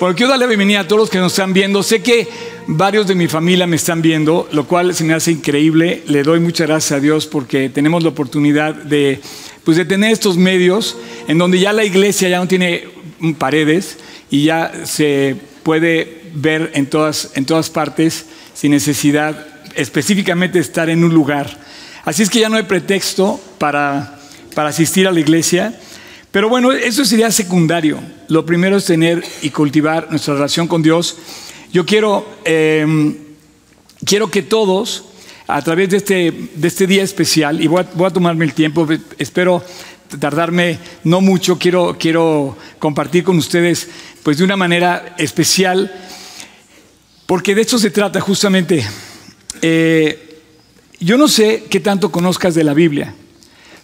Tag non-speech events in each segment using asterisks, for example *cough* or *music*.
Bueno, quiero darle la bienvenida a todos los que nos están viendo. Sé que varios de mi familia me están viendo, lo cual se me hace increíble. Le doy muchas gracias a Dios porque tenemos la oportunidad de, pues, de tener estos medios en donde ya la iglesia ya no tiene paredes y ya se puede ver en todas, en todas partes sin necesidad específicamente estar en un lugar. Así es que ya no hay pretexto para, para asistir a la iglesia. Pero bueno, eso sería secundario. Lo primero es tener y cultivar nuestra relación con Dios. Yo quiero, em, quiero que todos, a través de este, de este día especial, y voy a, voy a, tomarme el tiempo, espero tardarme no mucho, quiero, quiero compartir con ustedes pues de una manera especial, porque de esto se trata justamente. Eh, yo no sé qué tanto conozcas de la Biblia,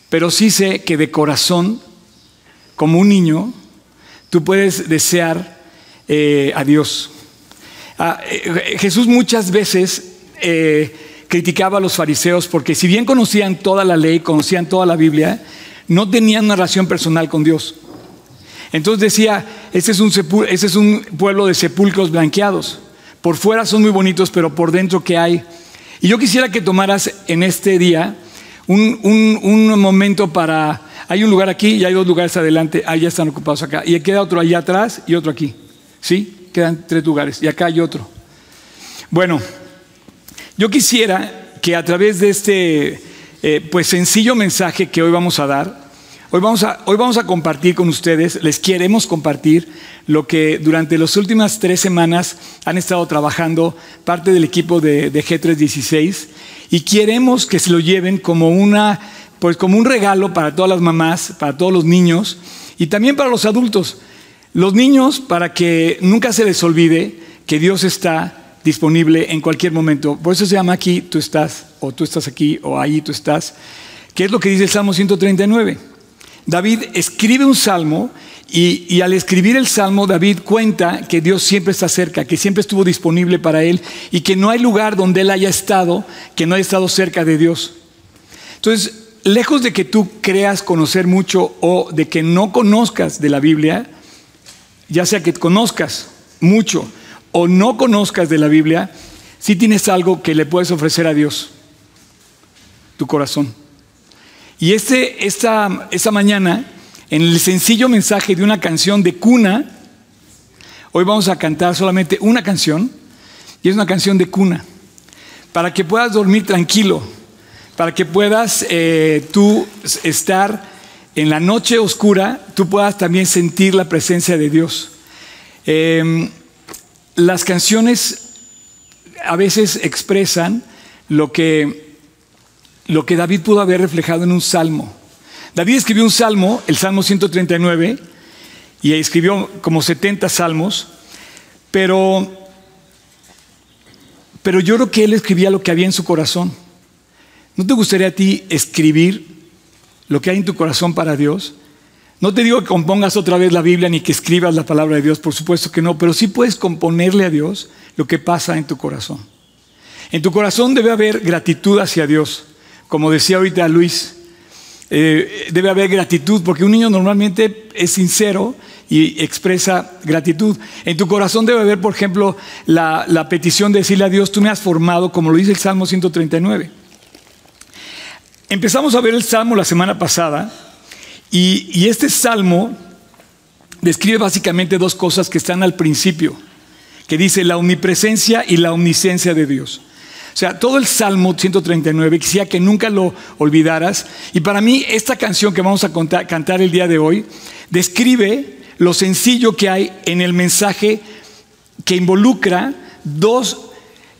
pero sí sé que de corazón como un niño, tú puedes desear eh, a Dios. Ah, eh, Jesús muchas veces eh, criticaba a los fariseos porque si bien conocían toda la ley, conocían toda la Biblia, no tenían una relación personal con Dios. Entonces decía, ese es un, ese es un pueblo de sepulcros blanqueados. Por fuera son muy bonitos, pero por dentro ¿qué hay? Y yo quisiera que tomaras en este día un momento para hay un lugar aquí y hay dos lugares adelante, ya están ocupados acá. Y queda otro allá atrás y otro aquí. ¿Sí? Quedan tres lugares y acá hay otro. Bueno, yo quisiera que a través de este eh, pues sencillo mensaje que hoy vamos a dar, hoy vamos a, hoy vamos a compartir con ustedes, les queremos compartir lo que durante las últimas tres semanas han estado trabajando parte del equipo de, de G316 y queremos que se lo lleven como una pues como un regalo para todas las mamás, para todos los niños y también para los adultos. Los niños, para que nunca se les olvide que Dios está disponible en cualquier momento. Por eso se llama aquí tú estás, o tú estás aquí, o ahí tú estás, que es lo que dice el Salmo 139. David escribe un salmo y, y, al escribir el salmo David cuenta que Dios siempre está cerca, que siempre estuvo disponible para él y que no hay lugar donde él haya estado que no haya estado cerca de Dios. Entonces, lejos de que tú creas conocer mucho o de que no conozcas de la Biblia, ya sea que conozcas mucho o no conozcas de la Biblia, sí tienes algo que le puedes ofrecer a Dios, tu corazón. Y este, esta, esta mañana, en el sencillo mensaje de una canción de cuna, hoy vamos a cantar solamente una canción, y es una canción de cuna, para que puedas dormir tranquilo para que puedas eh, tú estar en la noche oscura, tú puedas también sentir la presencia de Dios. Eh, las canciones a veces expresan lo que, lo que David pudo haber reflejado en un salmo. David escribió un salmo, el Salmo 139, y escribió como 70 salmos, pero, pero yo creo que él escribía lo que había en su corazón. ¿No te gustaría a ti escribir lo que hay en tu corazón para Dios? No te digo que compongas otra vez la Biblia ni que escribas la palabra de Dios, por supuesto que no, pero sí puedes componerle a Dios lo que pasa en tu corazón. En tu corazón debe haber gratitud hacia Dios, como decía ahorita Luis, eh, debe haber gratitud, porque un niño normalmente es sincero y expresa gratitud. En tu corazón debe haber, por ejemplo, la, la petición de decirle a Dios, tú me has formado, como lo dice el Salmo 139. Empezamos a ver el Salmo la semana pasada y, este Salmo describe básicamente dos cosas que están al principio, que dice la omnipresencia y la omnisciencia de Dios. O sea, todo el Salmo 139, quisiera que nunca lo olvidaras. Y para mí, esta canción que vamos a cantar el día de hoy describe lo sencillo que hay en el mensaje que involucra dos,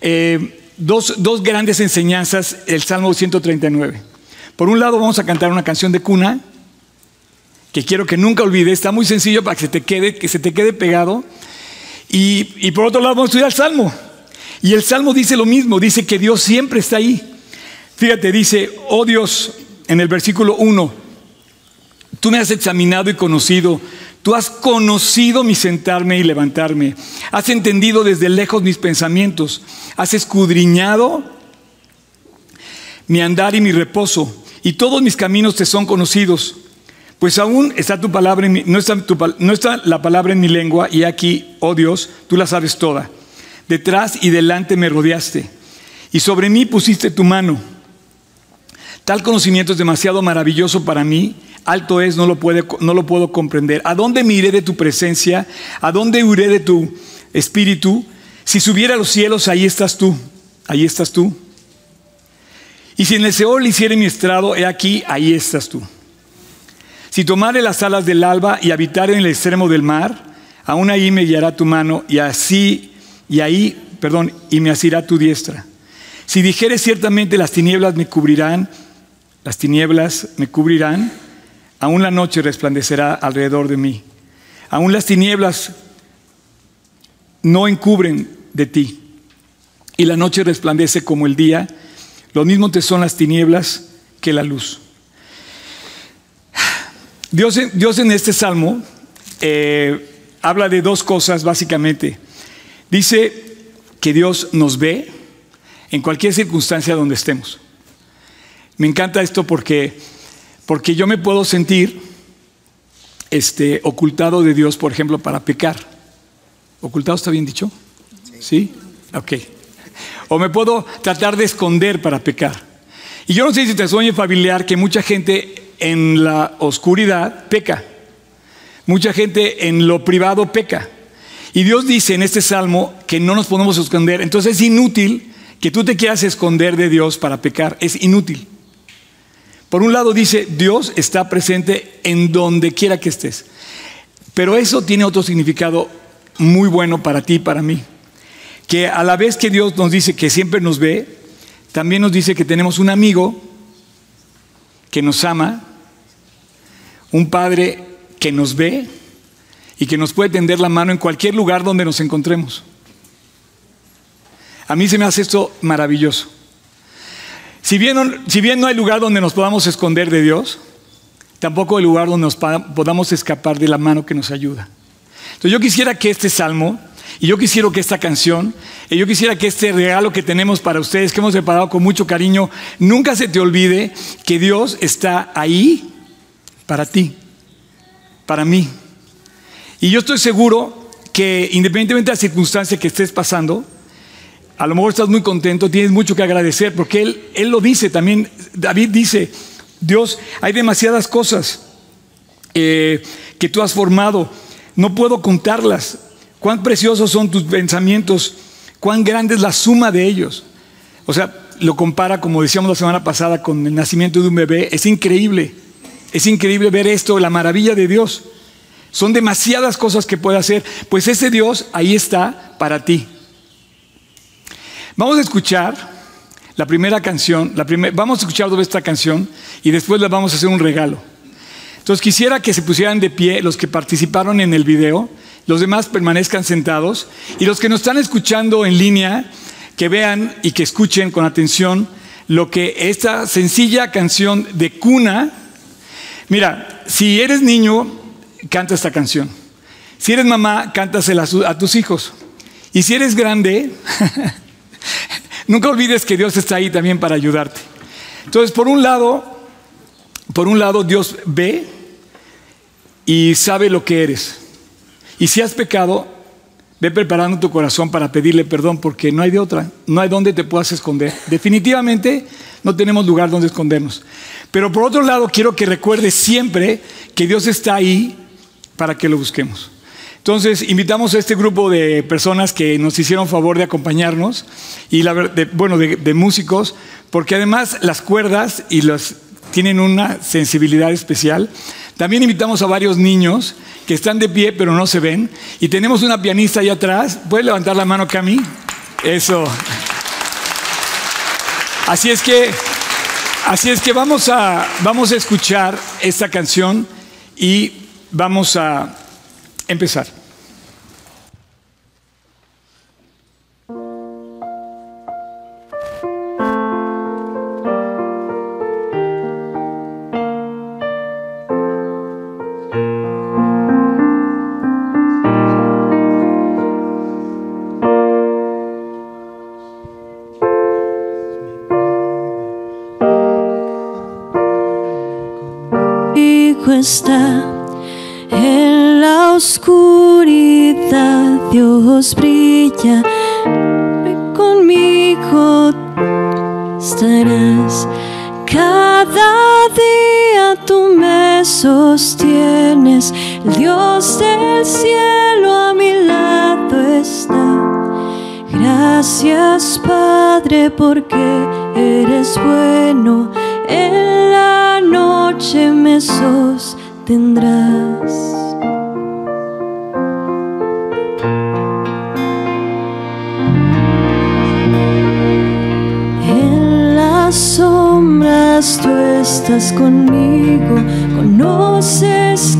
eh, dos, dos grandes enseñanzas, el Salmo 139. Por un lado vamos a cantar una canción de cuna que quiero que nunca olvides, está muy sencillo para que se te quede, que se te quede pegado. Y, por otro lado vamos a estudiar el Salmo. Y el Salmo dice lo mismo, dice que Dios siempre está ahí. Fíjate, dice, oh Dios, en el versículo 1, tú me has examinado y conocido, tú has conocido mi sentarme y levantarme, has entendido desde lejos mis pensamientos, has escudriñado mi andar y mi reposo y todos mis caminos te son conocidos. Pues aún está tu palabra en mi, no, está la palabra en mi lengua y aquí, oh Dios, tú la sabes toda. Detrás y delante me rodeaste y sobre mí pusiste tu mano. Tal conocimiento es demasiado maravilloso para mí, alto es, no lo, no lo puedo comprender. ¿A dónde me iré de tu presencia? ¿A dónde huiré de tu espíritu? Si subiera a los cielos, ahí estás tú, ahí estás tú. Y si en el Seol hiciere mi estrado, he aquí, ahí estás tú. Si tomare las alas del alba y habitar en el extremo del mar, aún ahí me guiará tu mano y así, y ahí, perdón, y me asirá tu diestra. Si dijere ciertamente las tinieblas me cubrirán, las tinieblas me cubrirán, aún la noche resplandecerá alrededor de mí. Aún las tinieblas no encubren de ti, y la noche resplandece como el día, lo mismo te son las tinieblas que la luz. Dios, en este salmo eh, habla de dos cosas básicamente. Dice que Dios nos ve en cualquier circunstancia donde estemos. Me encanta esto porque, porque yo me puedo sentir este, ocultado de Dios, por ejemplo, para pecar. ¿Ocultado está bien dicho? ¿Sí? Ok. O me puedo tratar de esconder para pecar. Y yo no sé si te sueño familiar que mucha gente en la oscuridad peca. Mucha gente en lo privado peca. Y Dios dice en este salmo que no nos podemos esconder. Entonces es inútil que tú te quieras esconder de Dios para pecar. Es inútil. Por un lado dice, Dios está presente en donde quiera que estés. Pero eso tiene otro significado muy bueno para ti y para mí. Que a la vez que Dios nos dice que siempre nos ve, también nos dice que tenemos un amigo que nos ama, un padre que nos ve y que nos puede tender la mano en cualquier lugar donde nos encontremos. A mí se me hace esto maravilloso. Si bien, no hay lugar donde nos podamos esconder de Dios, tampoco hay lugar donde nos podamos escapar de la mano que nos ayuda. Entonces yo quisiera que este salmo, y yo quisiera que esta canción, y yo quisiera que este regalo que tenemos para ustedes, que hemos preparado con mucho cariño, nunca se te olvide que Dios está ahí para ti, para mí. Y yo estoy seguro que independientemente de la circunstancia que estés pasando, a lo mejor estás muy contento, tienes mucho que agradecer, porque Él, él lo dice también, David dice, Dios, hay demasiadas cosas eh, que tú has formado, no puedo contarlas. Cuán preciosos son tus pensamientos, cuán grande es la suma de ellos. O sea, lo compara, como decíamos la semana pasada, con el nacimiento de un bebé. Es increíble, es increíble ver esto, la maravilla de Dios. Son demasiadas cosas que puede hacer. Pues ese Dios ahí está para ti. Vamos a escuchar la primera canción, la vamos a escuchar esta canción y después le vamos a hacer un regalo. Entonces quisiera que se pusieran de pie los que participaron en el video, los demás permanezcan sentados y los que nos están escuchando en línea, que vean y que escuchen con atención lo que esta sencilla canción de cuna, mira, si eres niño, canta esta canción. Si eres mamá, cántasela a tus hijos. Y si eres grande, *laughs* Nunca olvides que Dios está ahí también para ayudarte. Entonces, por un lado, por un lado Dios ve y sabe lo que eres. Y si has pecado, ve preparando tu corazón para pedirle perdón porque no hay de otra, no hay donde te puedas esconder. Definitivamente no tenemos lugar donde escondernos. Pero por otro lado, quiero que recuerdes siempre que Dios está ahí para que lo busquemos. Entonces, invitamos a este grupo de personas que nos hicieron favor de acompañarnos, y la, bueno, de, músicos, porque además las cuerdas y los, tienen una sensibilidad especial. También invitamos a varios niños que están de pie pero no se ven. Y tenemos una pianista allá atrás. ¿Puedes levantar la mano, Cami? Eso. Así es que, así es que vamos a, vamos a escuchar esta canción y vamos a empezar. Está. En la oscuridad Dios brilla. Conmigo estarás. Cada día tú me sostienes. Dios del cielo a mi lado está. Gracias Padre porque eres bueno. Noche me sostendrás. En las sombras tú estás conmigo, conoces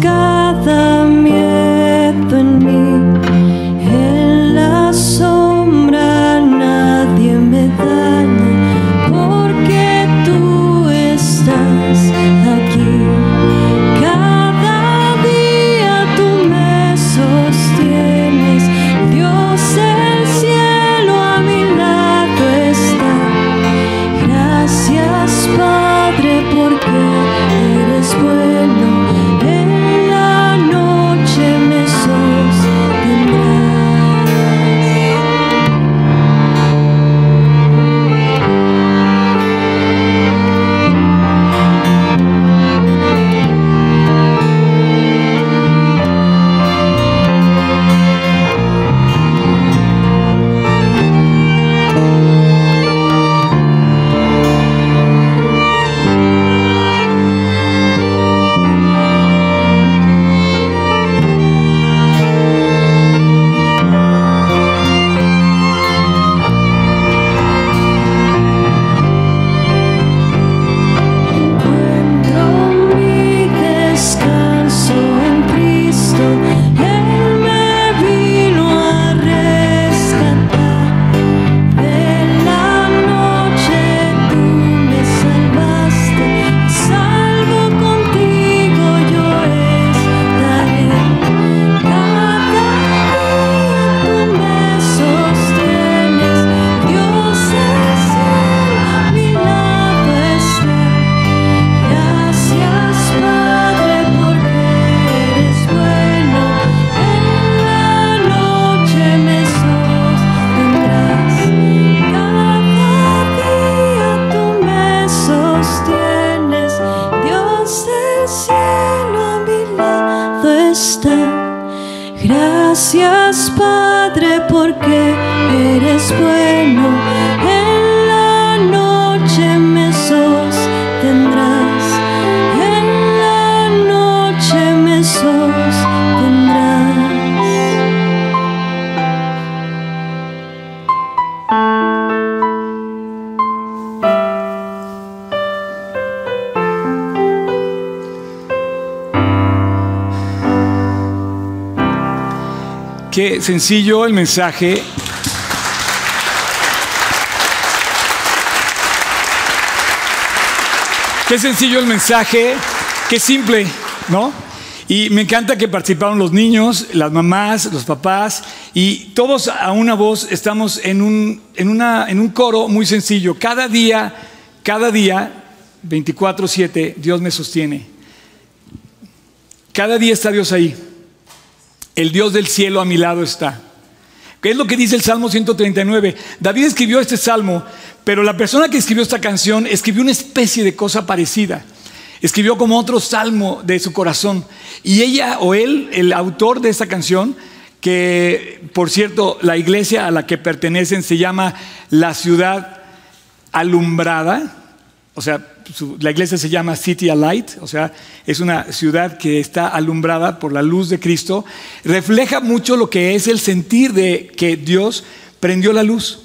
Qué sencillo el mensaje. Qué sencillo el mensaje, qué simple, ¿no? Y me encanta que participaron los niños, las mamás, los papás, y todos a una voz estamos en un, en una, en un coro muy sencillo. Cada día, cada día, 24/7, Dios me sostiene. Cada día está Dios ahí. El Dios del cielo a mi lado está. ¿Qué es lo que dice el Salmo 139? David escribió este salmo, pero la persona que escribió esta canción escribió una especie de cosa parecida. Escribió como otro salmo de su corazón. Y ella o él, el autor de esta canción, que por cierto la iglesia a la que pertenecen se llama La Ciudad Alumbrada, o sea, la iglesia se llama City Alight, o sea, es una ciudad que está alumbrada por la luz de Cristo, refleja mucho lo que es el sentir de que Dios prendió la luz.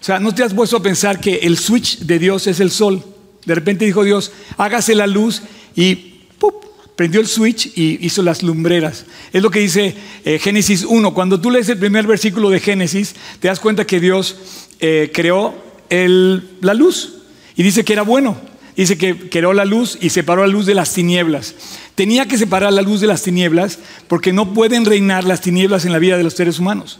O sea, ¿no te has puesto a pensar que el switch de Dios es el sol? De repente dijo Dios, hágase la luz y ¡pup! prendió el switch y hizo las lumbreras. Es lo que dice eh, Génesis 1. Cuando tú lees el primer versículo de Génesis, te das cuenta que Dios eh, creó la luz y dice que era bueno. Dice que creó la luz y separó la luz de las tinieblas. Tenía que separar la luz de las tinieblas porque no pueden reinar las tinieblas en la vida de los seres humanos.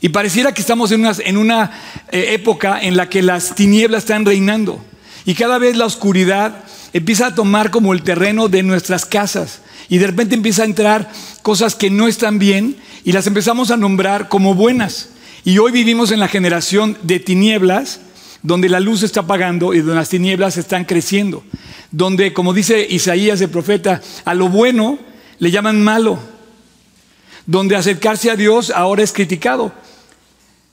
Y pareciera que estamos en una, en una, eh, época en la que las tinieblas están reinando. Y cada vez la oscuridad empieza a tomar como el terreno de nuestras casas y de repente empieza a entrar cosas que no están bien y las empezamos a nombrar como buenas. Y hoy vivimos en la generación de tinieblas, donde la luz está apagando y donde las tinieblas están creciendo. Donde, como dice Isaías el profeta, a lo bueno le llaman malo. Donde acercarse a Dios ahora es criticado.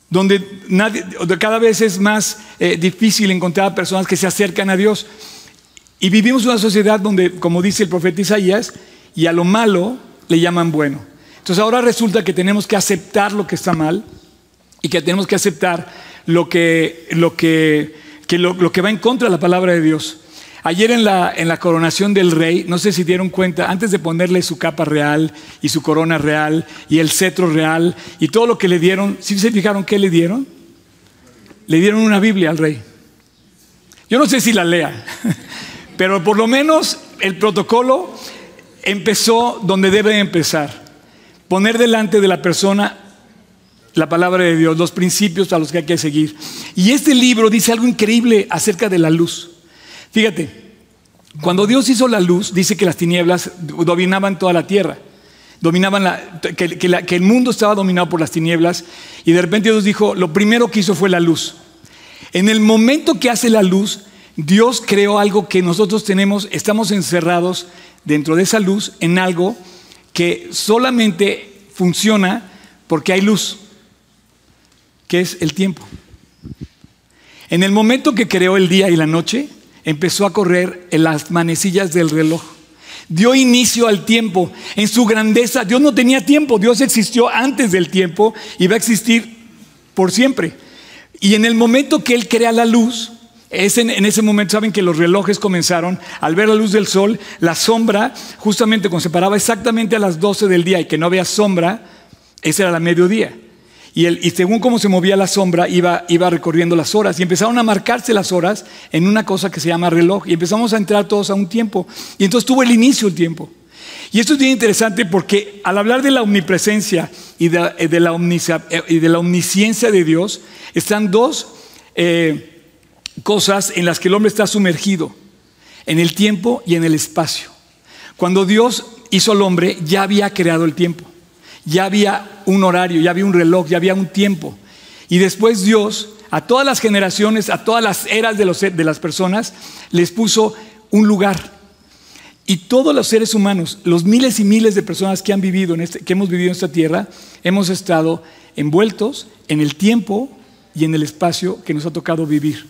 Donde, cada vez es más eh, difícil encontrar personas que se acercan a Dios. Y vivimos una sociedad donde, como dice el profeta Isaías, y a lo malo le llaman bueno. Entonces ahora resulta que tenemos que aceptar lo que está mal y que tenemos que aceptar lo que, lo que, que lo, lo que va en contra de la palabra de Dios. Ayer en la, en la coronación del rey, no sé si dieron cuenta, antes de ponerle su capa real y su corona real y el cetro real y todo lo que le dieron, ¿sí se fijaron qué le dieron? Le dieron una Biblia al rey. Yo no sé si la lea, *laughs* pero por lo menos el protocolo empezó donde debe empezar. Poner delante de la persona la palabra de Dios, los principios a los que hay que seguir. Y este libro dice algo increíble acerca de la luz. Fíjate, cuando Dios hizo la luz, dice que las tinieblas dominaban toda la tierra. Dominaban la, que, que el mundo estaba dominado por las tinieblas. Y de repente Dios dijo, lo primero que hizo fue la luz. En el momento que hace la luz, Dios creó algo que nosotros tenemos, estamos encerrados dentro de esa luz en algo que solamente funciona porque hay luz, que es el tiempo. En el momento que creó el día y la noche, empezó a correr en las manecillas del reloj. Dio inicio al tiempo. En su grandeza, Dios no tenía tiempo, Dios existió antes del tiempo y va a existir por siempre. Y en el momento que Él crea la luz, es en, en ese momento, saben que los relojes comenzaron, al ver la luz del sol, la sombra, justamente cuando se paraba exactamente a las 12 del día y que no había sombra, ese era la mediodía. Y, según cómo se movía la sombra, iba, iba recorriendo las horas. Y empezaron a marcarse las horas en una cosa que se llama reloj. Y empezamos a entrar todos a un tiempo. Y entonces tuvo el inicio el tiempo. Y esto es bien interesante porque al hablar de la omnipresencia y de, eh, eh, la omnisciencia de Dios, están dos eh, cosas en las que el hombre está sumergido, en el tiempo y en el espacio. Cuando Dios hizo al hombre, ya había creado el tiempo, ya había un horario, ya había un reloj, ya había un tiempo. Y después Dios, a todas las generaciones, a todas las eras de, las personas, les puso un lugar. Y todos los seres humanos, los miles y miles de personas que han vivido este, que hemos vivido en esta tierra, hemos estado envueltos en el tiempo y en el espacio que nos ha tocado vivir.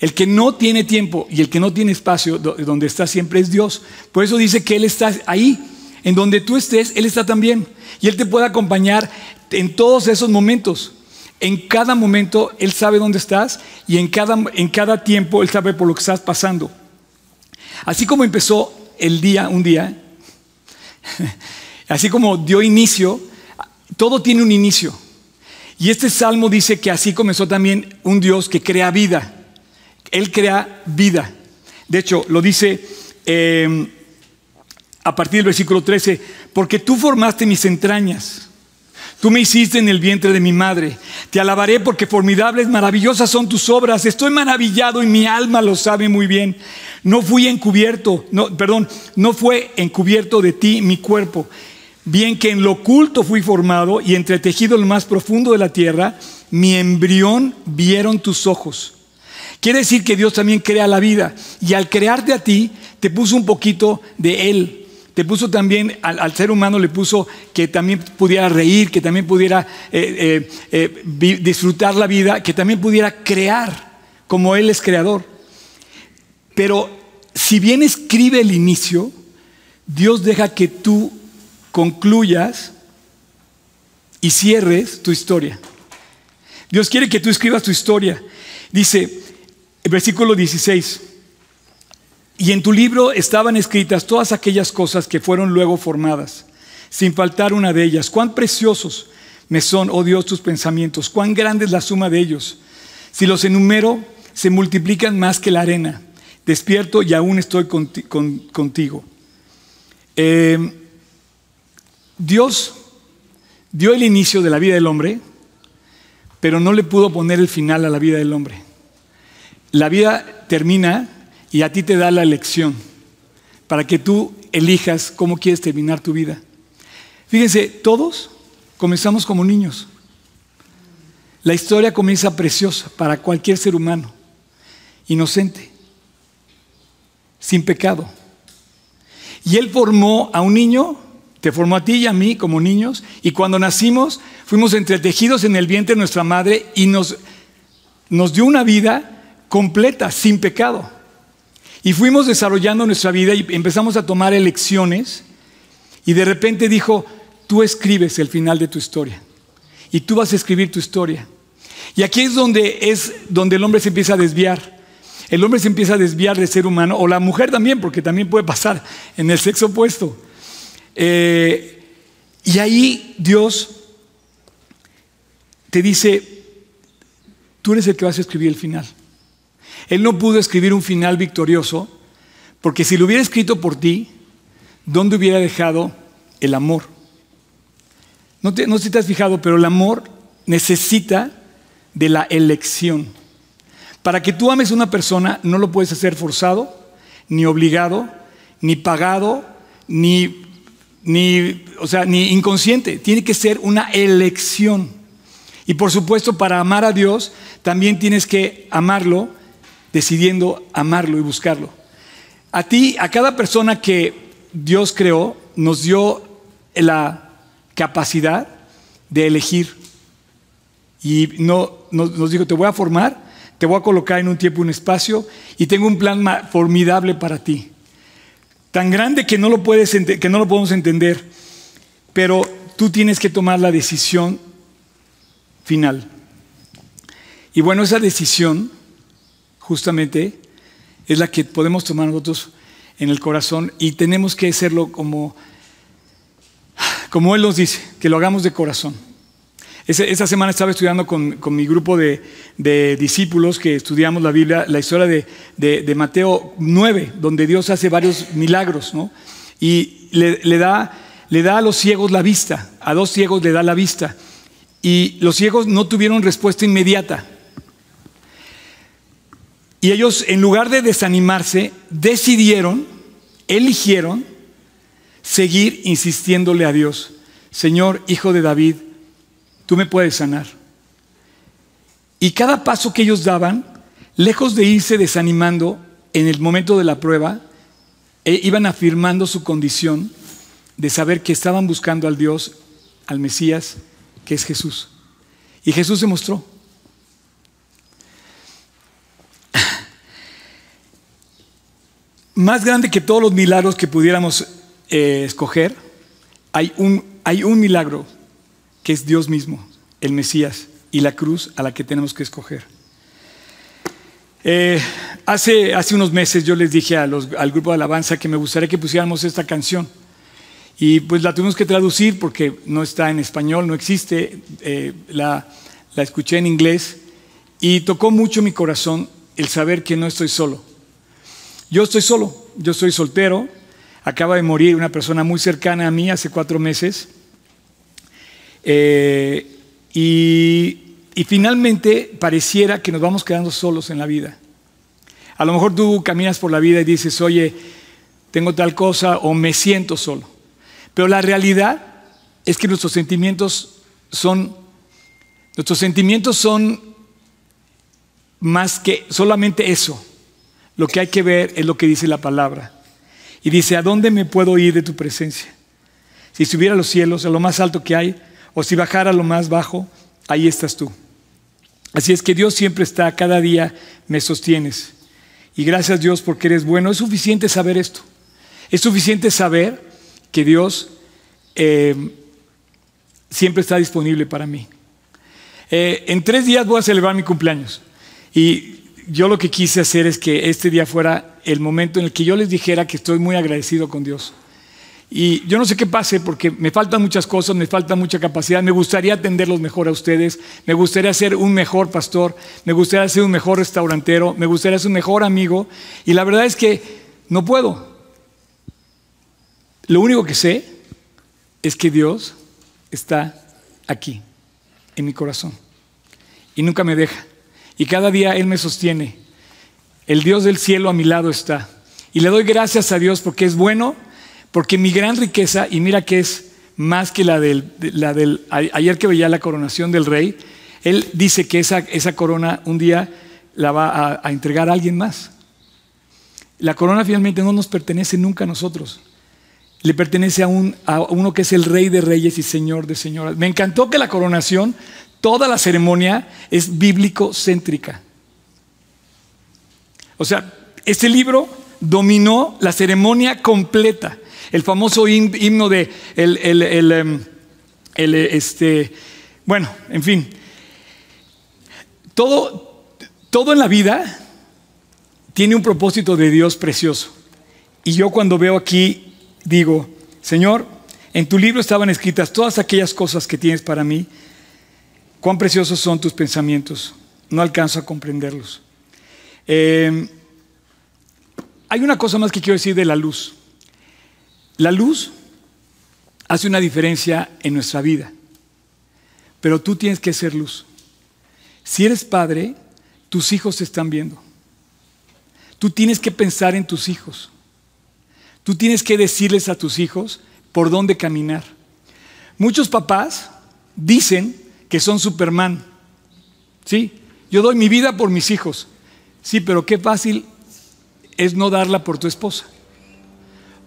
El que no tiene tiempo y el que no tiene espacio do- donde está siempre es Dios. Por eso dice que Él está ahí. En donde tú estés, Él está también. Y Él te puede acompañar en todos esos momentos. En cada momento Él sabe dónde estás y en cada, en cada tiempo Él sabe por lo que estás pasando. Así como empezó el día, un día, *laughs* así como dio inicio, todo tiene un inicio. Y este salmo dice que así comenzó también un Dios que crea vida. Él crea vida. De hecho, lo dice eh, a partir del versículo 13, porque tú formaste mis entrañas. Tú me hiciste en el vientre de mi madre. Te alabaré porque formidables, maravillosas son tus obras. Estoy maravillado y mi alma lo sabe muy bien. No fui encubierto, no, perdón, no fue encubierto de ti mi cuerpo. Bien que en lo oculto fui formado y entretejido en lo más profundo de la tierra, mi embrión vieron tus ojos. Quiere decir que Dios también crea la vida y al crearte a ti te puso un poquito de Él. Te puso también, al, ser humano le puso que también pudiera reír, que también pudiera eh, eh, eh, disfrutar la vida, que también pudiera crear como Él es creador. Pero si bien escribe el inicio, Dios deja que tú concluyas y cierres tu historia. Dios quiere que tú escribas tu historia. Dice, versículo 16, y en tu libro estaban escritas todas aquellas cosas que fueron luego formadas, sin faltar una de ellas. Cuán preciosos me son, oh Dios, tus pensamientos, cuán grande es la suma de ellos. Si los enumero, se multiplican más que la arena. Despierto y aún estoy con- contigo. Eh, Dios dio el inicio de la vida del hombre, pero no le pudo poner el final a la vida del hombre. La vida termina y a ti te da la elección para que tú elijas cómo quieres terminar tu vida. Fíjense, todos comenzamos como niños. La historia comienza preciosa para cualquier ser humano, inocente, sin pecado. Y Él formó a un niño, te formó a ti y a mí como niños, y cuando nacimos fuimos entretejidos en el vientre de nuestra madre y nos, nos dio una vida completa, sin pecado. Y fuimos desarrollando nuestra vida y empezamos a tomar elecciones y de repente dijo, tú escribes el final de tu historia y tú vas a escribir tu historia. Y aquí es donde es donde el hombre se empieza a desviar. El hombre se empieza a desviar de ser humano, o la mujer también, porque también puede pasar en el sexo opuesto. Eh, y ahí Dios te dice, tú eres el que vas a escribir el final. Él no pudo escribir un final victorioso, porque si lo hubiera escrito por ti, ¿dónde hubiera dejado el amor? No, sé si te has fijado, pero el amor necesita de la elección. Para que tú ames a una persona no lo puedes hacer forzado, ni obligado, ni pagado, ni, ni, o sea, ni inconsciente. Tiene que ser una elección. Y por supuesto, para amar a Dios, también tienes que amarlo decidiendo amarlo y buscarlo. A ti, a cada persona que Dios creó, nos dio la capacidad de elegir. Y no, nos, dijo, te voy a formar, te voy a colocar en un tiempo, un espacio, y tengo un plan formidable para ti. Tan grande que no lo, puedes, que no lo podemos entender, pero tú tienes que tomar la decisión final. Y bueno, esa decisión justamente es la que podemos tomar nosotros en el corazón y tenemos que hacerlo como, como Él nos dice, que lo hagamos de corazón. Esa semana estaba estudiando con, con mi grupo de, de discípulos que estudiamos la Biblia, la historia de, de- de Mateo 9, donde Dios hace varios milagros, ¿no? Y le, le da, le da a los ciegos la vista, a dos ciegos le da la vista. Y los ciegos no tuvieron respuesta inmediata. Y ellos, en lugar de desanimarse, decidieron, eligieron seguir insistiéndole a Dios. Señor, hijo de David, tú me puedes sanar. Y cada paso que ellos daban, lejos de irse desanimando en el momento de la prueba, e iban afirmando su condición de saber que estaban buscando al Dios, al Mesías, que es Jesús. Y Jesús se mostró. Más grande que todos los milagros que pudiéramos eh, escoger, hay un, hay un milagro que es Dios mismo, el Mesías, y la cruz a la que tenemos que escoger. Eh, hace, hace unos meses yo les dije a al grupo de alabanza que me gustaría que pusiéramos esta canción. Y pues la tuvimos que traducir porque no está en español, no existe. eh, la, la escuché en inglés y tocó mucho mi corazón el saber que no estoy solo. Yo estoy solo, yo soy soltero. Acaba de morir una persona muy cercana a mí hace cuatro meses. Eh, y, y finalmente pareciera que nos vamos quedando solos en la vida. A lo mejor tú caminas por la vida y dices, oye, tengo tal cosa o me siento solo. Pero la realidad es que nuestros sentimientos son, nuestros sentimientos son más que solamente eso. Lo que hay que ver es lo que dice la palabra. Y dice, ¿a dónde me puedo ir de tu presencia? Si subiera a los cielos, a lo más alto que hay, o si bajara a lo más bajo, ahí estás tú. Así es que Dios siempre está, cada día me sostienes. Y gracias Dios porque eres bueno. Es suficiente saber esto. Es suficiente saber que Dios eh, siempre está disponible para mí. Eh, en tres días voy a celebrar mi cumpleaños. Y yo lo que quise hacer es que este día fuera el momento en el que yo les dijera que estoy muy agradecido con Dios. Y yo no sé qué pase porque me faltan muchas cosas, me falta mucha capacidad, me gustaría atenderlos mejor a ustedes, me gustaría ser un mejor pastor, me gustaría ser un mejor restaurantero, me gustaría ser un mejor amigo y la verdad es que no puedo. Lo único que sé es que Dios está aquí, en mi corazón, y nunca me deja. Y cada día Él me sostiene. El Dios del cielo a mi lado está. Y le doy gracias a Dios porque es bueno, porque mi gran riqueza, y mira que es más que la del, la del ayer que veía la coronación del rey, él dice que esa, esa corona un día la va a, entregar a alguien más. La corona finalmente no nos pertenece nunca a nosotros. Le pertenece a, un, a uno que es el rey de reyes y señor de señoras. Me encantó que la coronación, toda la ceremonia es bíblico-céntrica. O sea, este libro dominó la ceremonia completa. El famoso him- himno de el, el- el, em, el, este, bueno, en fin. Todo, todo en la vida tiene un propósito de Dios precioso. Y yo cuando veo aquí digo, Señor, en tu libro estaban escritas todas aquellas cosas que tienes para mí. Cuán preciosos son tus pensamientos. No alcanzo a comprenderlos. Eh, hay una cosa más que quiero decir de la luz. La luz hace una diferencia en nuestra vida, pero tú tienes que ser luz. Si eres padre, tus hijos te están viendo. Tú tienes que pensar en tus hijos. Tú tienes que decirles a tus hijos por dónde caminar. Muchos papás dicen que son Superman. Sí, yo doy mi vida por mis hijos. Sí, pero qué fácil es no darla por tu esposa.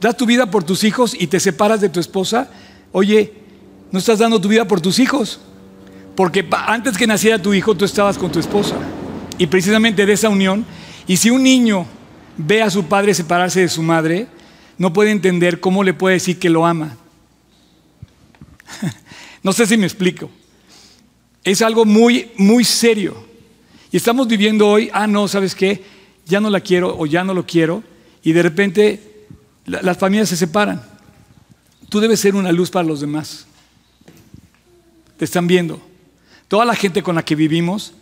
Das tu vida por tus hijos y te separas de tu esposa. Oye, no estás dando tu vida por tus hijos. Porque antes que naciera tu hijo, tú estabas con tu esposa. Y precisamente de esa unión. Y si un niño ve a su padre separarse de su madre, no puede entender cómo le puede decir que lo ama. *laughs* no sé si me explico. Es algo muy, muy serio. Y estamos viviendo hoy, ah, no, ¿sabes qué? Ya no la quiero o ya no lo quiero. Y de repente la- las familias se separan. Tú debes ser una luz para los demás. Te están viendo. Toda la gente con la que vivimos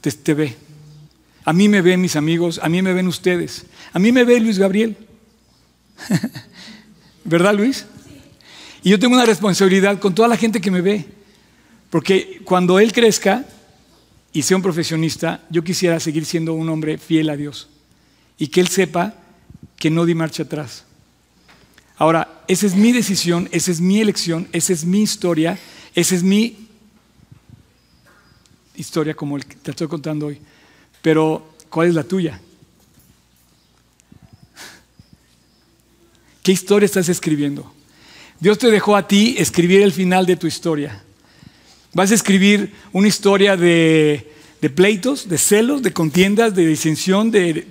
te, te ve. A mí me ven mis amigos, a mí me ven ustedes. A mí me ve Luis Gabriel. *laughs* ¿Verdad, Luis? Y yo tengo una responsabilidad con toda la gente que me ve. Porque cuando él crezca y sea un profesionista, yo quisiera seguir siendo un hombre fiel a Dios. Y que él sepa que no di marcha atrás. Ahora, esa es mi decisión, esa es mi elección, esa es mi historia, esa es mi historia como el que te estoy contando hoy. Pero, ¿cuál es la tuya? ¿Qué historia estás escribiendo? Dios te dejó a ti escribir el final de tu historia. Vas a escribir una historia de, pleitos, de celos, de contiendas, de disensión, de...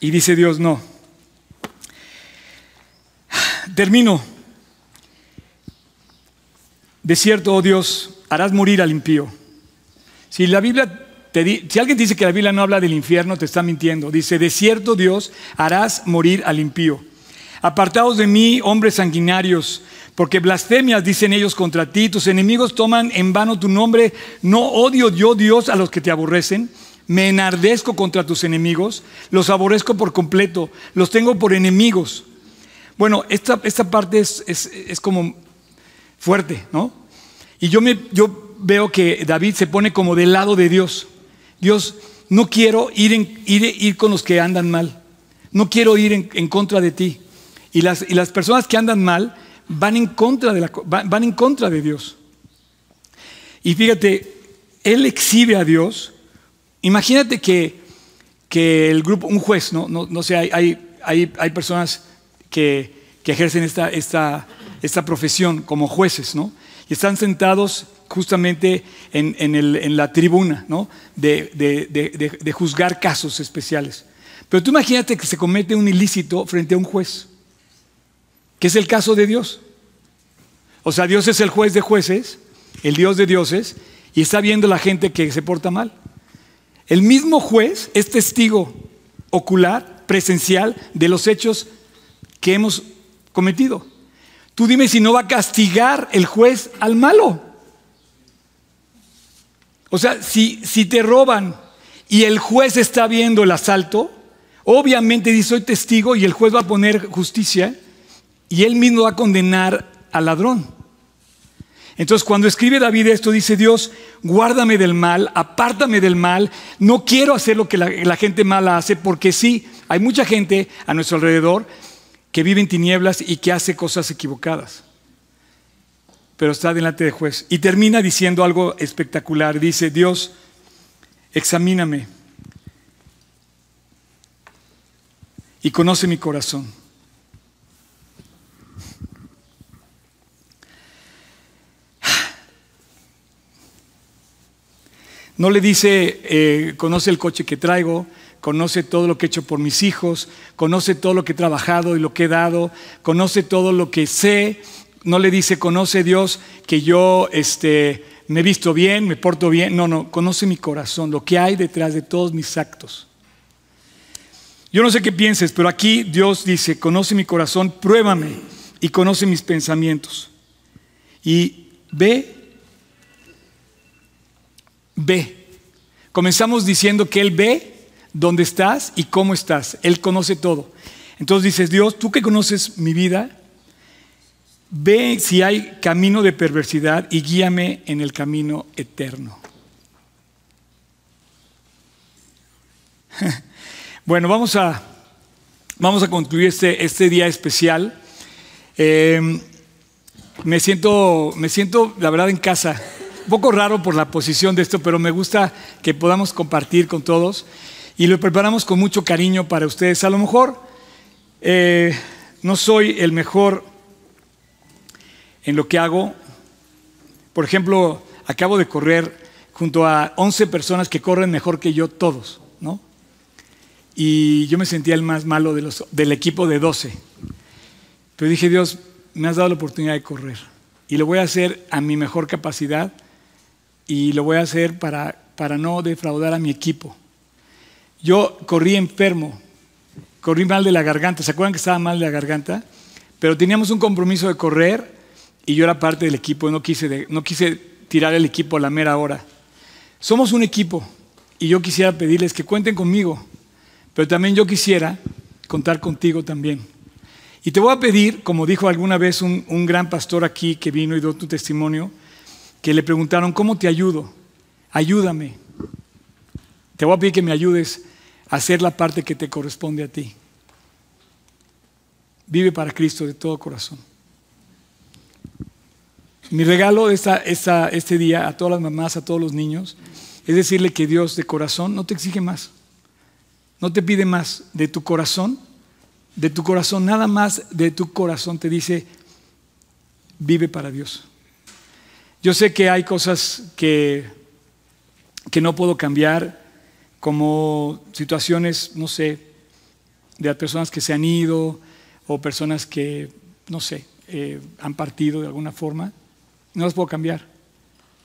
Y dice Dios, no. Termino. De cierto, oh Dios, harás morir al impío. Si la Biblia te si alguien dice que la Biblia no habla del infierno, te está mintiendo. Dice, de cierto Dios, harás morir al impío. Apartaos de mí, hombres sanguinarios, porque blasfemias dicen ellos contra ti, tus enemigos toman en vano tu nombre. No odio yo, Dios, a los que te aborrecen. Me enardezco contra tus enemigos, los aborrezco por completo, los tengo por enemigos. Bueno, esta, esta parte es, es- es como fuerte, ¿no? Y yo, me, yo veo que David se pone como del lado de Dios. Dios, no quiero ir, en- ir, ir con los que andan mal. No quiero ir en, en contra de ti. Y las, y las personas que andan mal van en, contra de la, van, en contra de Dios. Y fíjate, él exhibe a Dios. Imagínate que, que el grupo, un juez, no, no, no sé, hay, hay, hay, personas que, que ejercen esta, esta, esta profesión como jueces, ¿no? Y están sentados justamente en, en el- en la tribuna, ¿no? De- de- de- de juzgar casos especiales. Pero tú imagínate que se comete un ilícito frente a un juez, que es el caso de Dios. O sea, Dios es el juez de jueces, el Dios de dioses, y está viendo la gente que se porta mal. El mismo juez es testigo ocular, presencial, de los hechos que hemos cometido. Tú dime si no va a castigar el juez al malo. O sea, si, si te roban y el juez está viendo el asalto, obviamente dice soy testigo y el juez va a poner justicia y él mismo va a condenar al ladrón. Entonces cuando escribe David esto, dice Dios, guárdame del mal, apártame del mal, no quiero hacer lo que la, la gente mala hace, porque sí, hay mucha gente a nuestro alrededor que vive en tinieblas y que hace cosas equivocadas, pero está delante de juez. Y termina diciendo algo espectacular, dice, Dios, examíname y conoce mi corazón. No le dice, eh, conoce el coche que traigo, conoce todo lo que he hecho por mis hijos, conoce todo lo que he trabajado y lo que he dado, conoce todo lo que sé. No le dice, conoce Dios que yo este, me he visto bien, me porto bien. No, no, conoce mi corazón, lo que hay detrás de todos mis actos. Yo no sé qué pienses, pero aquí Dios dice, conoce mi corazón, pruébame y conoce mis pensamientos. Y ve, ve. Comenzamos diciendo que Él ve dónde estás y cómo estás. Él conoce todo. Entonces dices, Dios, tú que conoces mi vida, ve si hay camino de perversidad y guíame en el camino eterno. *laughs* Bueno, vamos a, vamos a concluir este, este día especial. Eh, me, siento, me siento, la verdad, en casa. Poco raro por la posición de esto, pero me gusta que podamos compartir con todos y lo preparamos con mucho cariño para ustedes. A lo mejor eh, no soy el mejor en lo que hago. Por ejemplo, acabo de correr junto a 11 personas que corren mejor que yo todos, ¿no? Y yo me sentía el más malo de los, del equipo de 12. Pero dije, Dios, me has dado la oportunidad de correr. Y lo voy a hacer a mi mejor capacidad y lo voy a hacer para, para no defraudar a mi equipo. Yo corrí enfermo, corrí mal de la garganta. ¿Se acuerdan que estaba mal de la garganta? Pero teníamos un compromiso de correr y yo era parte del equipo. No quise, no quise tirar el equipo a la mera hora. Somos un equipo y yo quisiera pedirles que cuenten conmigo, pero también yo quisiera contar contigo también. Y te voy a pedir, como dijo alguna vez un, un gran pastor aquí que vino y dio tu testimonio, que le preguntaron, ¿cómo te ayudo? Ayúdame. Te voy a pedir que me ayudes a hacer la parte que te corresponde a ti. Vive para Cristo de todo corazón. Mi regalo esta, este día a todas las mamás, a todos los niños, es decirle que Dios de corazón no te exige más. No te pide más de tu corazón. De tu corazón, nada más de tu corazón te dice, vive para Dios. Yo sé que hay cosas que, que no puedo cambiar, como situaciones, no sé, de personas que se han ido o personas que, no sé, eh, han partido de alguna forma. No las puedo cambiar,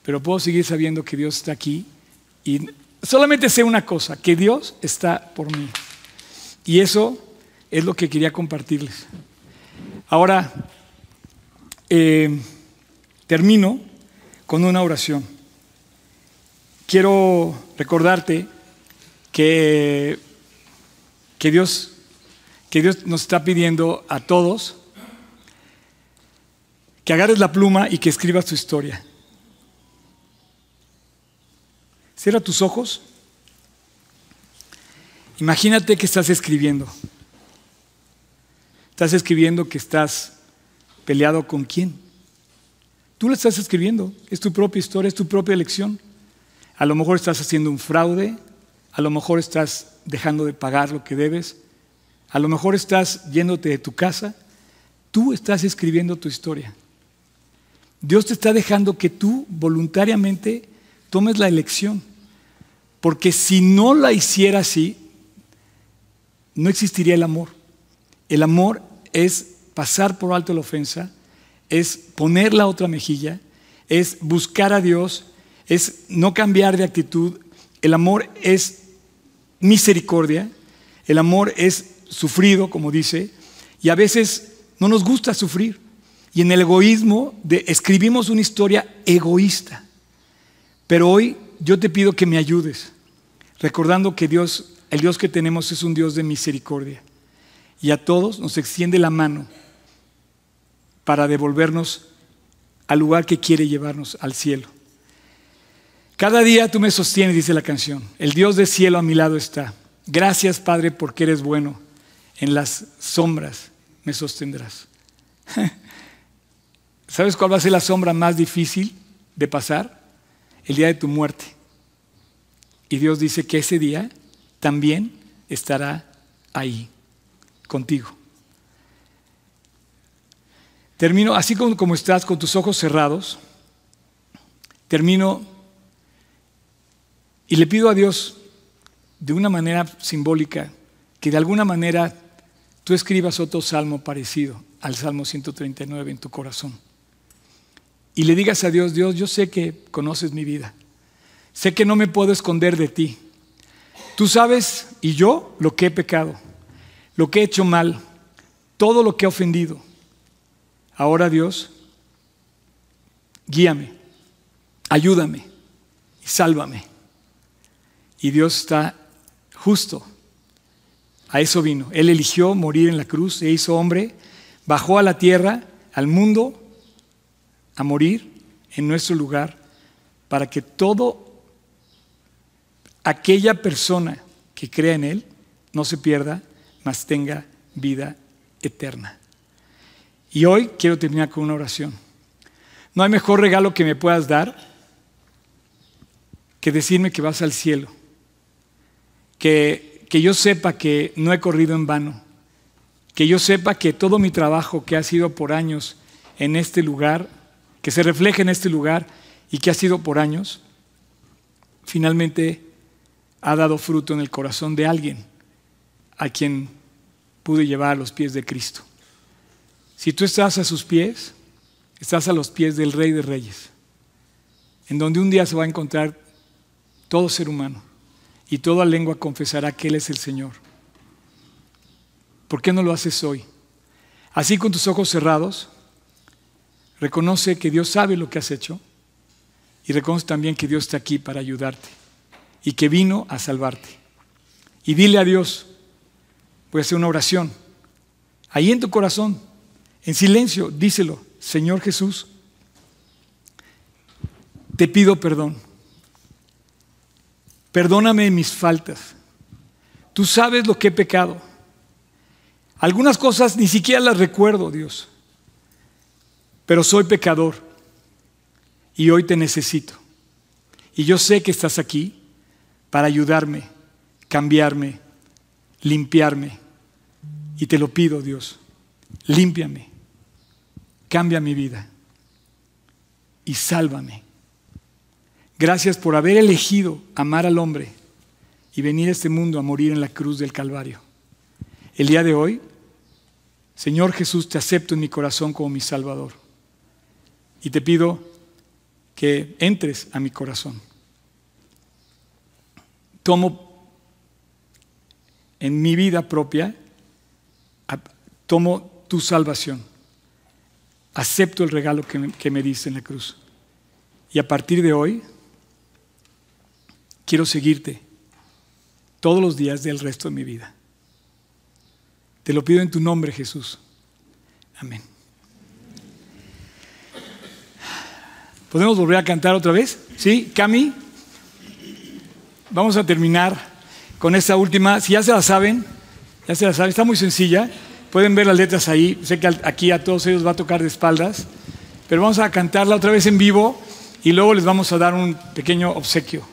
pero puedo seguir sabiendo que Dios está aquí y solamente sé una cosa, que Dios está por mí. Y eso es lo que quería compartirles. Ahora, eh, termino con una oración. Quiero recordarte que, que, Dios, que Dios nos está pidiendo a todos que agarres la pluma y que escribas tu historia. Cierra tus ojos. Imagínate que estás escribiendo. Estás escribiendo que estás peleado con quién. Tú la estás escribiendo. Es tu propia historia, es tu propia elección. A lo mejor estás haciendo un fraude, a lo mejor estás dejando de pagar lo que debes, a lo mejor estás yéndote de tu casa. Tú estás escribiendo tu historia. Dios te está dejando que tú voluntariamente tomes la elección. Porque si no la hiciera así, no existiría el amor. El amor es pasar por alto la ofensa, es poner la otra mejilla, es buscar a Dios, es no cambiar de actitud. El amor es misericordia, el amor es sufrido, como dice, y a veces no nos gusta sufrir. Y en el egoísmo escribimos una historia egoísta. Pero hoy yo te pido que me ayudes, recordando que Dios, el Dios que tenemos es un Dios de misericordia. Y a todos nos extiende la mano para devolvernos al lugar que quiere llevarnos, al cielo. Cada día tú me sostienes, dice la canción. El Dios del cielo a mi lado está. Gracias, Padre, porque eres bueno. En las sombras me sostendrás. *laughs* ¿Sabes cuál va a ser la sombra más difícil de pasar? El día de tu muerte. Y Dios dice que ese día también estará ahí, contigo. Termino, así como, estás con tus ojos cerrados, termino y le pido a Dios de una manera simbólica que de alguna manera tú escribas otro salmo parecido al Salmo 139 en tu corazón. Y le digas a Dios, Dios, yo sé que conoces mi vida. Sé que no me puedo esconder de ti. Tú sabes, y yo, lo que he pecado, lo que he hecho mal, todo lo que he ofendido. Ahora Dios, guíame, ayúdame y sálvame. Y Dios está justo. A eso vino. Él eligió morir en la cruz, se hizo hombre, bajó a la tierra, al mundo, a morir en nuestro lugar, para que todo aquella persona que crea en Él no se pierda, mas tenga vida eterna. Y hoy quiero terminar con una oración. No hay mejor regalo que me puedas dar que decirme que vas al cielo. Que, que yo sepa que no he corrido en vano. Que yo sepa que todo mi trabajo que ha sido por años en este lugar, que se refleja en este lugar y que ha sido por años, finalmente ha dado fruto en el corazón de alguien a quien pude llevar a los pies de Cristo. Si tú estás a sus pies, estás a los pies del Rey de Reyes, en donde un día se va a encontrar todo ser humano y toda lengua confesará que Él es el Señor. ¿Por qué no lo haces hoy? Así con tus ojos cerrados, reconoce que Dios sabe lo que has hecho y reconoce también que Dios está aquí para ayudarte y que vino a salvarte. Y dile a Dios, voy a hacer una oración, ahí en tu corazón, en silencio, díselo, Señor Jesús, te pido perdón. Perdóname mis faltas. Tú sabes lo que he pecado. Algunas cosas ni siquiera las recuerdo, Dios. Pero soy pecador y hoy te necesito. Y yo sé que estás aquí para ayudarme, cambiarme, limpiarme. Y te lo pido, Dios, límpiame, cambia mi vida y sálvame. Gracias por haber elegido amar al hombre y venir a este mundo a morir en la cruz del Calvario. El día de hoy, Señor Jesús, te acepto en mi corazón como mi Salvador. Y te pido que entres a mi corazón tomo en mi vida propia, tomo tu salvación, acepto el regalo que me, diste en la cruz. Y a partir de hoy, quiero seguirte todos los días del resto de mi vida. Te lo pido en tu nombre, Jesús. Amén. ¿Podemos volver a cantar otra vez? ¿Sí? Cami vamos a terminar con esta última. Si ya se la saben, ya se la saben, está muy sencilla. Pueden ver las letras ahí. Sé que aquí a todos ellos va a tocar de espaldas. Pero vamos a cantarla otra vez en vivo y luego les vamos a dar un pequeño obsequio.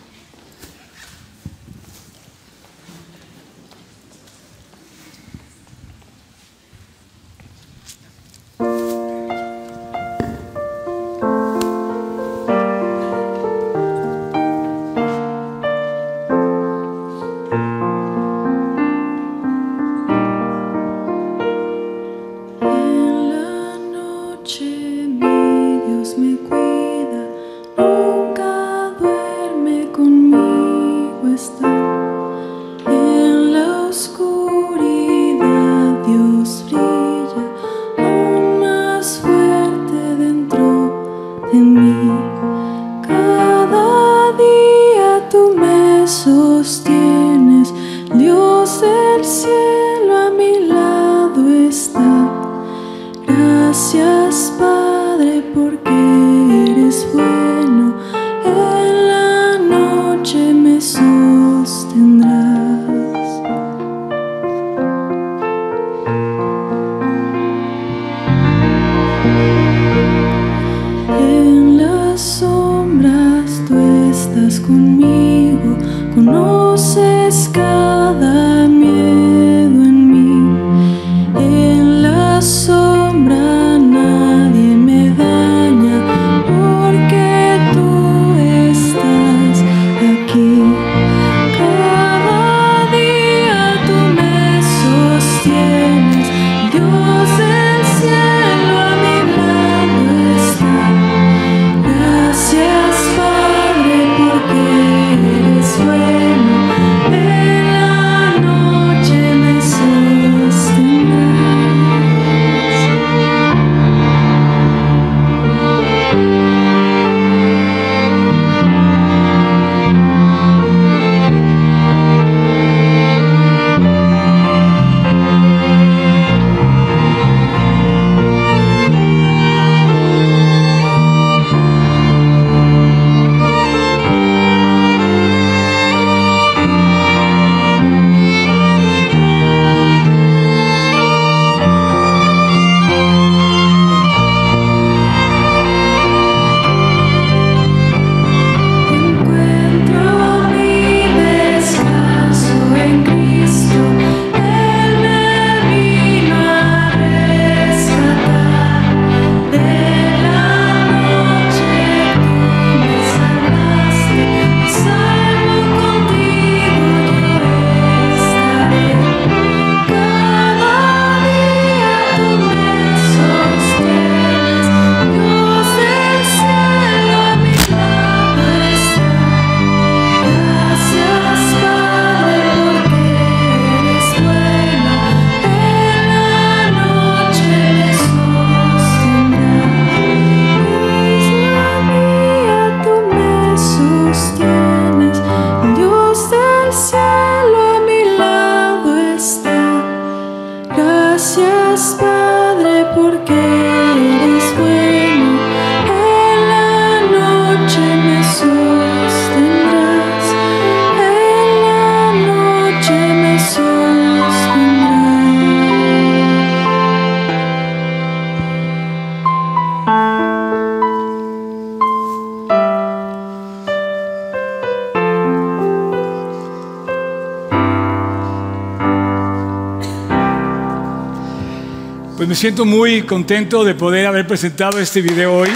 Siento muy contento de poder haber presentado este video hoy.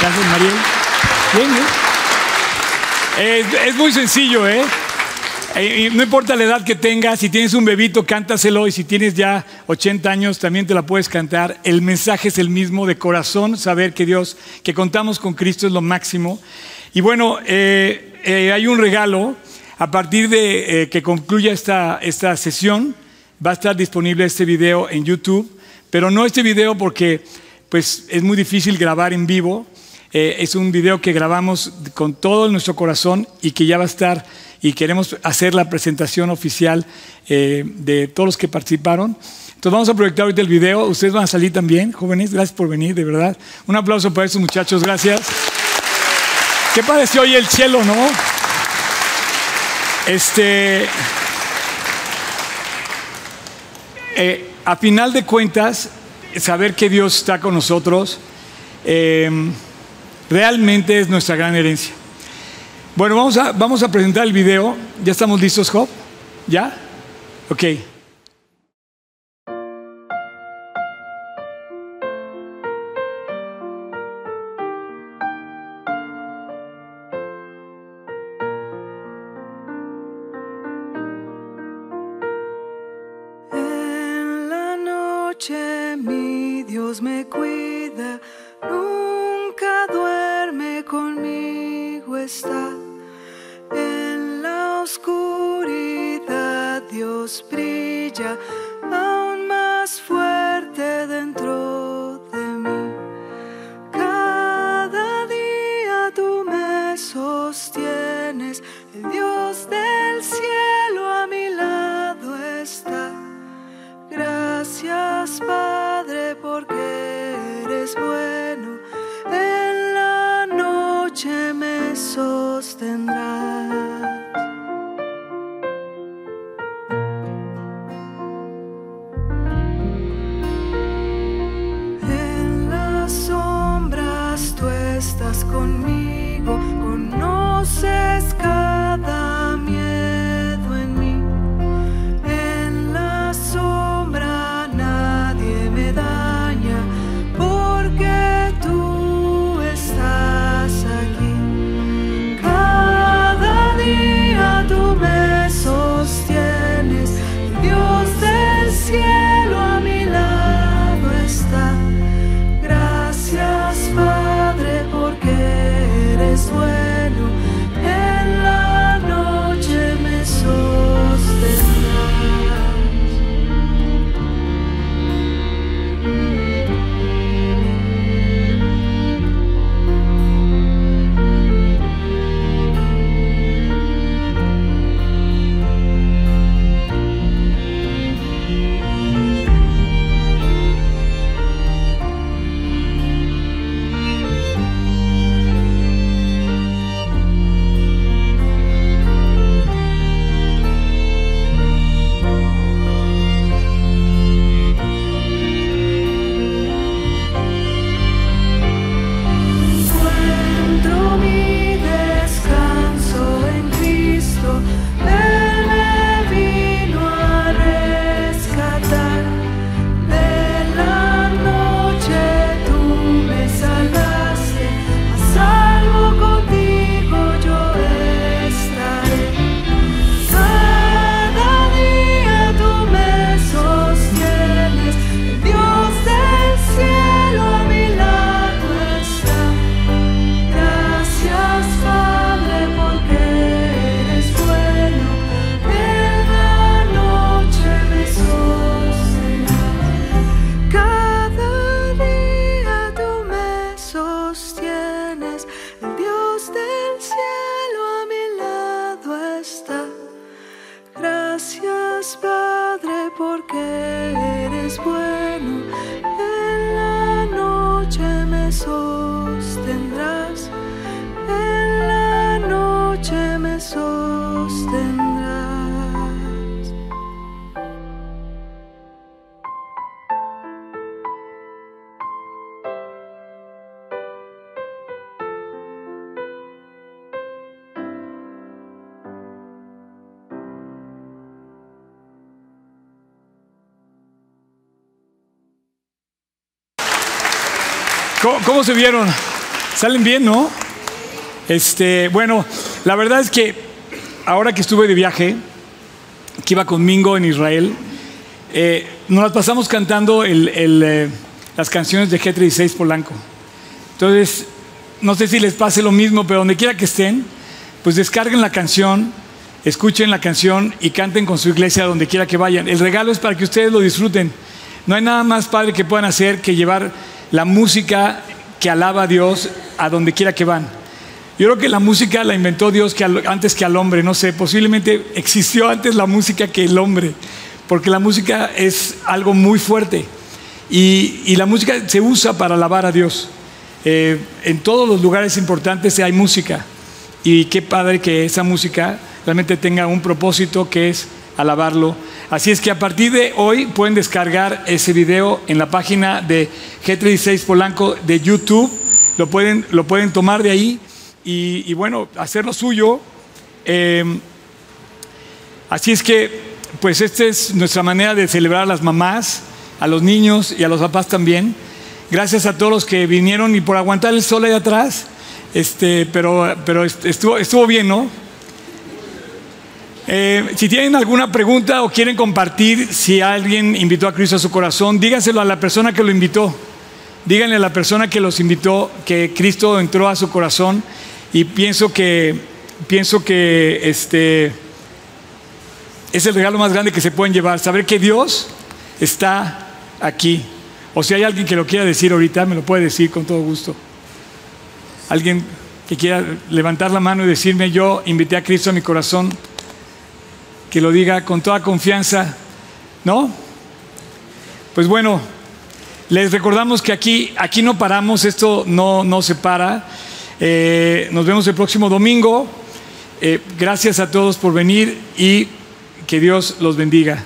Gracias, Mariel. Bien, bien. Es, es muy sencillo, ¿eh? Eh, No importa la edad que tengas, si tienes un bebito, cántaselo y si tienes ya 80 años, también te la puedes cantar. El mensaje es el mismo, de corazón, saber que Dios, que contamos con Cristo es lo máximo. Y bueno, eh, eh, hay un regalo. A partir de eh, que concluya esta, esta sesión, va a estar disponible este video en YouTube, pero no este video porque pues, es muy difícil grabar en vivo. Eh, es un video que grabamos con todo nuestro corazón y que ya va a estar y queremos hacer la presentación oficial eh, de todos los que participaron. Entonces vamos a proyectar ahorita el video. Ustedes van a salir también, jóvenes. Gracias por venir, de verdad. Un aplauso para estos muchachos. Gracias. ¿Qué pareció hoy el cielo, no? Este. Eh, a final de cuentas, saber que Dios está con nosotros eh, realmente es nuestra gran herencia. Bueno, vamos a, vamos a presentar el video. ¿Ya estamos listos, Job? ¿Ya? Ok. ¿Cómo, cómo se vieron? ¿Salen bien, no? Este, bueno, la verdad es que ahora que estuve de viaje, que iba con Mingo en Israel, eh, nos las pasamos cantando el, el, eh, las canciones de G36 Polanco. Entonces, no sé si les pase lo mismo, pero donde quiera que estén, pues descarguen la canción, escuchen la canción y canten con su iglesia donde quiera que vayan. El regalo es para que ustedes lo disfruten. No hay nada más padre que puedan hacer que llevar la música que alaba a Dios a donde quiera que van. Yo creo que la música la inventó Dios que antes que al hombre, no sé, posiblemente existió antes la música que el hombre, porque la música es algo muy fuerte y, y la música se usa para alabar a Dios. Eh, en todos los lugares importantes hay música y qué padre que esa música realmente tenga un propósito que es alabarlo. Así es que a partir de hoy pueden descargar ese video en la página de G36 Polanco de YouTube, lo pueden, lo pueden tomar de ahí y, y bueno, hacer lo suyo. Eh, así es que, pues esta es nuestra manera de celebrar a las mamás, a los niños y a los papás también. Gracias a todos los que vinieron y por aguantar el sol ahí atrás. Este, pero, pero estuvo, estuvo bien, ¿no? Eh, si tienen alguna pregunta o quieren compartir si alguien invitó a Cristo a su corazón, dígaselo a la persona que lo invitó. Díganle a la persona que los invitó que Cristo entró a su corazón y pienso que pienso que este es el regalo más grande que se pueden llevar, saber que Dios está aquí. O si hay alguien que lo quiera decir ahorita, me lo puede decir con todo gusto. Alguien que quiera levantar la mano y decirme, yo invité a Cristo a mi corazón, que lo diga con toda confianza, ¿no? Pues bueno, les recordamos que aquí, aquí no paramos, esto no, no se para. Eh, nos vemos el próximo domingo. Eh, gracias a todos por venir y que Dios los bendiga.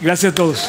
Gracias a todos.